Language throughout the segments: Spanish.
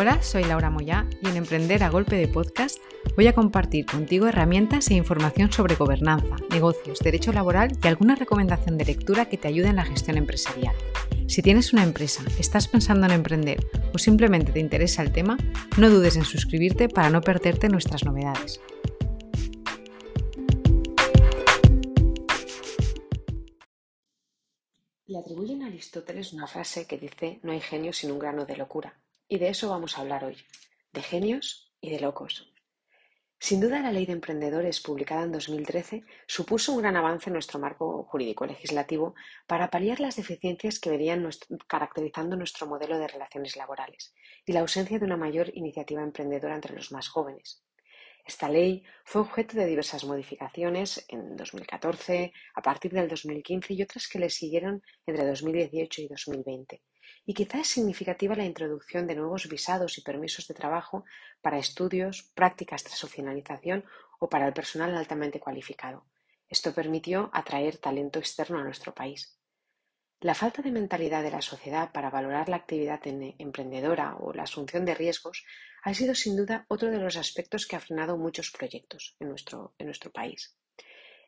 Hola, soy Laura Moyá y en Emprender a Golpe de Podcast voy a compartir contigo herramientas e información sobre gobernanza, negocios, derecho laboral y alguna recomendación de lectura que te ayude en la gestión empresarial. Si tienes una empresa, estás pensando en emprender o simplemente te interesa el tema, no dudes en suscribirte para no perderte nuestras novedades. Le atribuyen a Aristóteles una frase que dice no hay genio sin un grano de locura. Y de eso vamos a hablar hoy, de genios y de locos. Sin duda, la Ley de Emprendedores, publicada en 2013, supuso un gran avance en nuestro marco jurídico legislativo para paliar las deficiencias que venían caracterizando nuestro modelo de relaciones laborales y la ausencia de una mayor iniciativa emprendedora entre los más jóvenes. Esta ley fue objeto de diversas modificaciones en 2014, a partir del 2015 y otras que le siguieron entre 2018 y 2020 y quizá es significativa la introducción de nuevos visados y permisos de trabajo para estudios, prácticas tras su finalización o para el personal altamente cualificado. Esto permitió atraer talento externo a nuestro país. La falta de mentalidad de la sociedad para valorar la actividad emprendedora o la asunción de riesgos ha sido sin duda otro de los aspectos que ha frenado muchos proyectos en nuestro, país.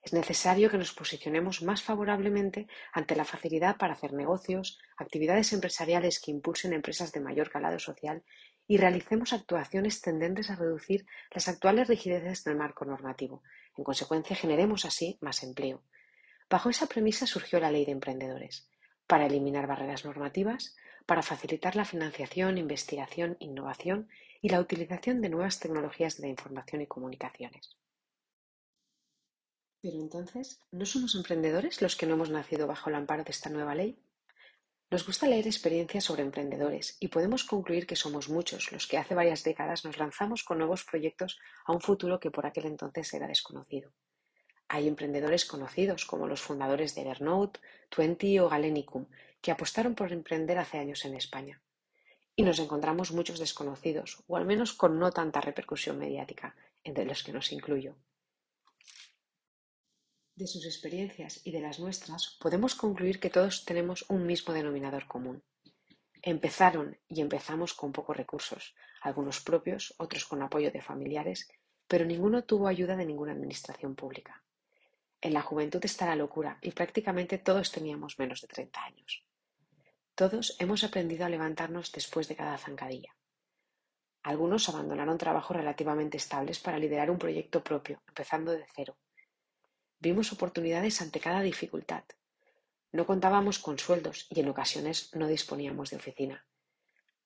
Es necesario que nos posicionemos más favorablemente ante la facilidad para hacer negocios, actividades empresariales que impulsen empresas de mayor calado social y realicemos actuaciones tendentes a reducir las actuales rigideces del marco normativo. En consecuencia, generemos así más empleo. Bajo esa premisa surgió la Ley de Emprendedores, para eliminar barreras normativas, para facilitar la financiación, investigación, innovación y la utilización de nuevas tecnologías de la información y comunicaciones. Pero entonces, ¿no somos emprendedores los que no hemos nacido bajo el amparo de esta nueva ley? Nos gusta leer experiencias sobre emprendedores y podemos concluir que somos muchos los que hace varias décadas nos lanzamos con nuevos proyectos a un futuro que por aquel entonces era desconocido. Hay emprendedores conocidos como los fundadores de Evernote, Twenty o Galenicum que apostaron por emprender hace años en España. Y nos encontramos muchos desconocidos, o al menos con no tanta repercusión mediática, entre los que nos incluyo. De sus experiencias y de las nuestras, podemos concluir que todos tenemos un mismo denominador común. Empezaron y empezamos con pocos recursos, algunos propios, otros con apoyo de familiares, pero ninguno tuvo ayuda de ninguna administración pública. En la juventud está la locura y prácticamente todos teníamos menos de 30 años. Todos hemos aprendido a levantarnos después de cada zancadilla. Algunos abandonaron trabajos relativamente estables para liderar un proyecto propio, empezando de cero, Vimos oportunidades ante cada dificultad. No contábamos con sueldos y en ocasiones no disponíamos de oficina.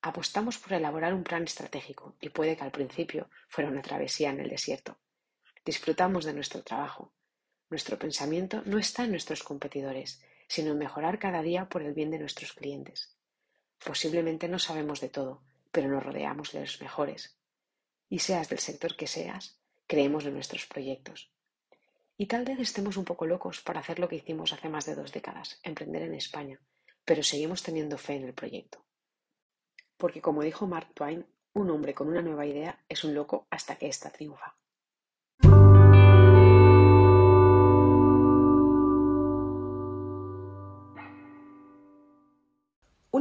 Apostamos por elaborar un plan estratégico y puede que al principio fuera una travesía en el desierto. Disfrutamos de nuestro trabajo. Nuestro pensamiento no está en nuestros competidores, sino en mejorar cada día por el bien de nuestros clientes. Posiblemente no sabemos de todo, pero nos rodeamos de los mejores. Y seas del sector que seas, creemos en nuestros proyectos. Y tal vez estemos un poco locos para hacer lo que hicimos hace más de dos décadas, emprender en España, pero seguimos teniendo fe en el proyecto. Porque como dijo Mark Twain, un hombre con una nueva idea es un loco hasta que ésta triunfa.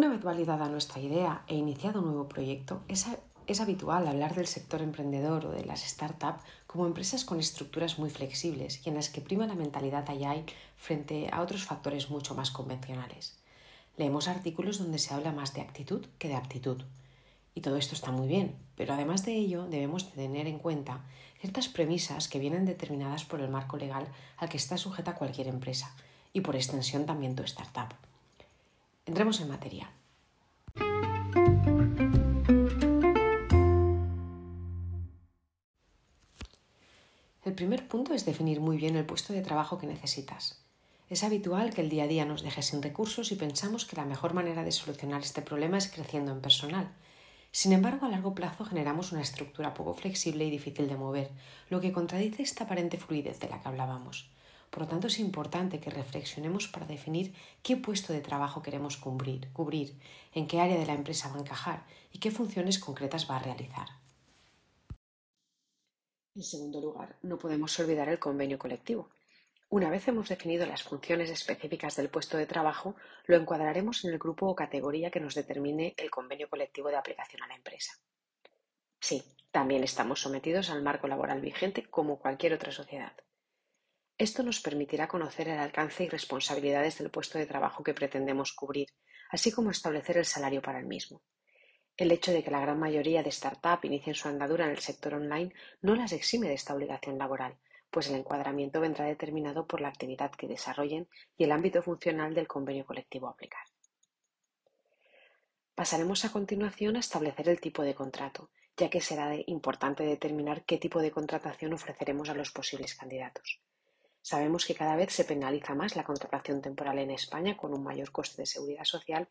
Una vez validada nuestra idea e iniciado un nuevo proyecto, es habitual hablar del sector emprendedor o de las startups como empresas con estructuras muy flexibles y en las que prima la mentalidad agile frente a otros factores mucho más convencionales. Leemos artículos donde se habla más de actitud que de aptitud. Y todo esto está muy bien, pero además de ello debemos tener en cuenta ciertas premisas que vienen determinadas por el marco legal al que está sujeta cualquier empresa y por extensión también tu startup. Entremos en materia. El primer punto es definir muy bien el puesto de trabajo que necesitas. Es habitual que el día a día nos deje sin recursos y pensamos que la mejor manera de solucionar este problema es creciendo en personal. Sin embargo, a largo plazo generamos una estructura poco flexible y difícil de mover, lo que contradice esta aparente fluidez de la que hablábamos. Por lo tanto, es importante que reflexionemos para definir qué puesto de trabajo queremos cubrir, cubrir, en qué área de la empresa va a encajar y qué funciones concretas va a realizar. En segundo lugar, no podemos olvidar el convenio colectivo. Una vez hemos definido las funciones específicas del puesto de trabajo, lo encuadraremos en el grupo o categoría que nos determine el convenio colectivo de aplicación a la empresa. Sí, también estamos sometidos al marco laboral vigente como cualquier otra sociedad. Esto nos permitirá conocer el alcance y responsabilidades del puesto de trabajo que pretendemos cubrir, así como establecer el salario para el mismo. El hecho de que la gran mayoría de startups inicien su andadura en el sector online no las exime de esta obligación laboral, pues el encuadramiento vendrá determinado por la actividad que desarrollen y el ámbito funcional del convenio colectivo a aplicar. Pasaremos a continuación a establecer el tipo de contrato, ya que será importante determinar qué tipo de contratación ofreceremos a los posibles candidatos. Sabemos que cada vez se penaliza más la contratación temporal en España con un mayor coste de seguridad social,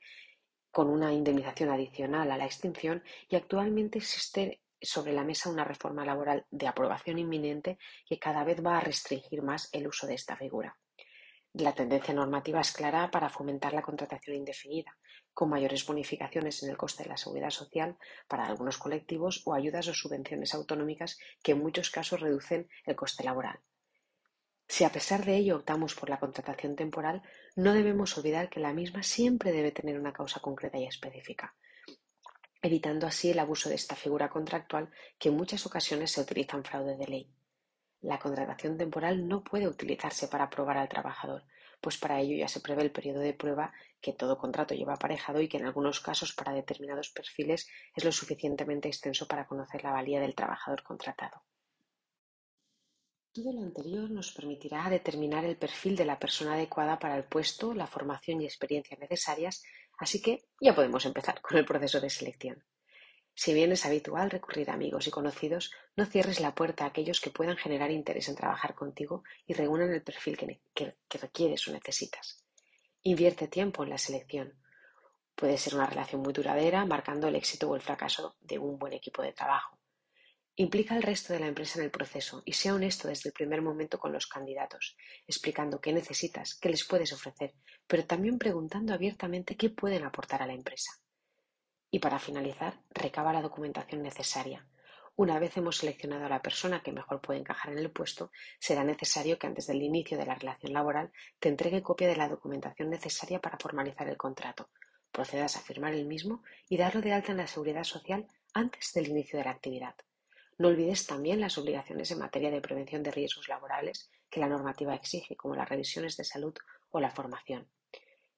con una indemnización adicional a la extinción y actualmente existe sobre la mesa una reforma laboral de aprobación inminente que cada vez va a restringir más el uso de esta figura. La tendencia normativa es clara para fomentar la contratación indefinida, con mayores bonificaciones en el coste de la seguridad social para algunos colectivos o ayudas o subvenciones autonómicas que en muchos casos reducen el coste laboral. Si a pesar de ello optamos por la contratación temporal, no debemos olvidar que la misma siempre debe tener una causa concreta y específica, evitando así el abuso de esta figura contractual que en muchas ocasiones se utiliza en fraude de ley. La contratación temporal no puede utilizarse para probar al trabajador, pues para ello ya se prevé el periodo de prueba que todo contrato lleva aparejado y que en algunos casos para determinados perfiles es lo suficientemente extenso para conocer la valía del trabajador contratado. Todo lo anterior nos permitirá determinar el perfil de la persona adecuada para el puesto, la formación y experiencia necesarias, así que ya podemos empezar con el proceso de selección. Si bien es habitual recurrir a amigos y conocidos, no cierres la puerta a aquellos que puedan generar interés en trabajar contigo y reúnan el perfil que, que requieres o necesitas. Invierte tiempo en la selección. Puede ser una relación muy duradera, marcando el éxito o el fracaso de un buen equipo de trabajo. Implica al resto de la empresa en el proceso y sea honesto desde el primer momento con los candidatos, explicando qué necesitas, qué les puedes ofrecer, pero también preguntando abiertamente qué pueden aportar a la empresa. Y para finalizar, recaba la documentación necesaria. Una vez hemos seleccionado a la persona que mejor puede encajar en el puesto, será necesario que antes del inicio de la relación laboral te entregue copia de la documentación necesaria para formalizar el contrato, procedas a firmar el mismo y darlo de alta en la seguridad social antes del inicio de la actividad. No olvides también las obligaciones en materia de prevención de riesgos laborales que la normativa exige, como las revisiones de salud o la formación.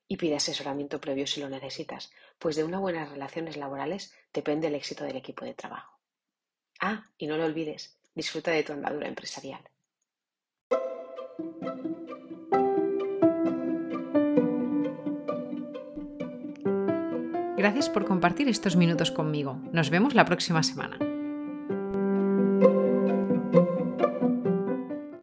Y pide asesoramiento previo si lo necesitas, pues de unas buenas relaciones laborales depende el éxito del equipo de trabajo. Ah, y no lo olvides, disfruta de tu andadura empresarial. Gracias por compartir estos minutos conmigo. Nos vemos la próxima semana.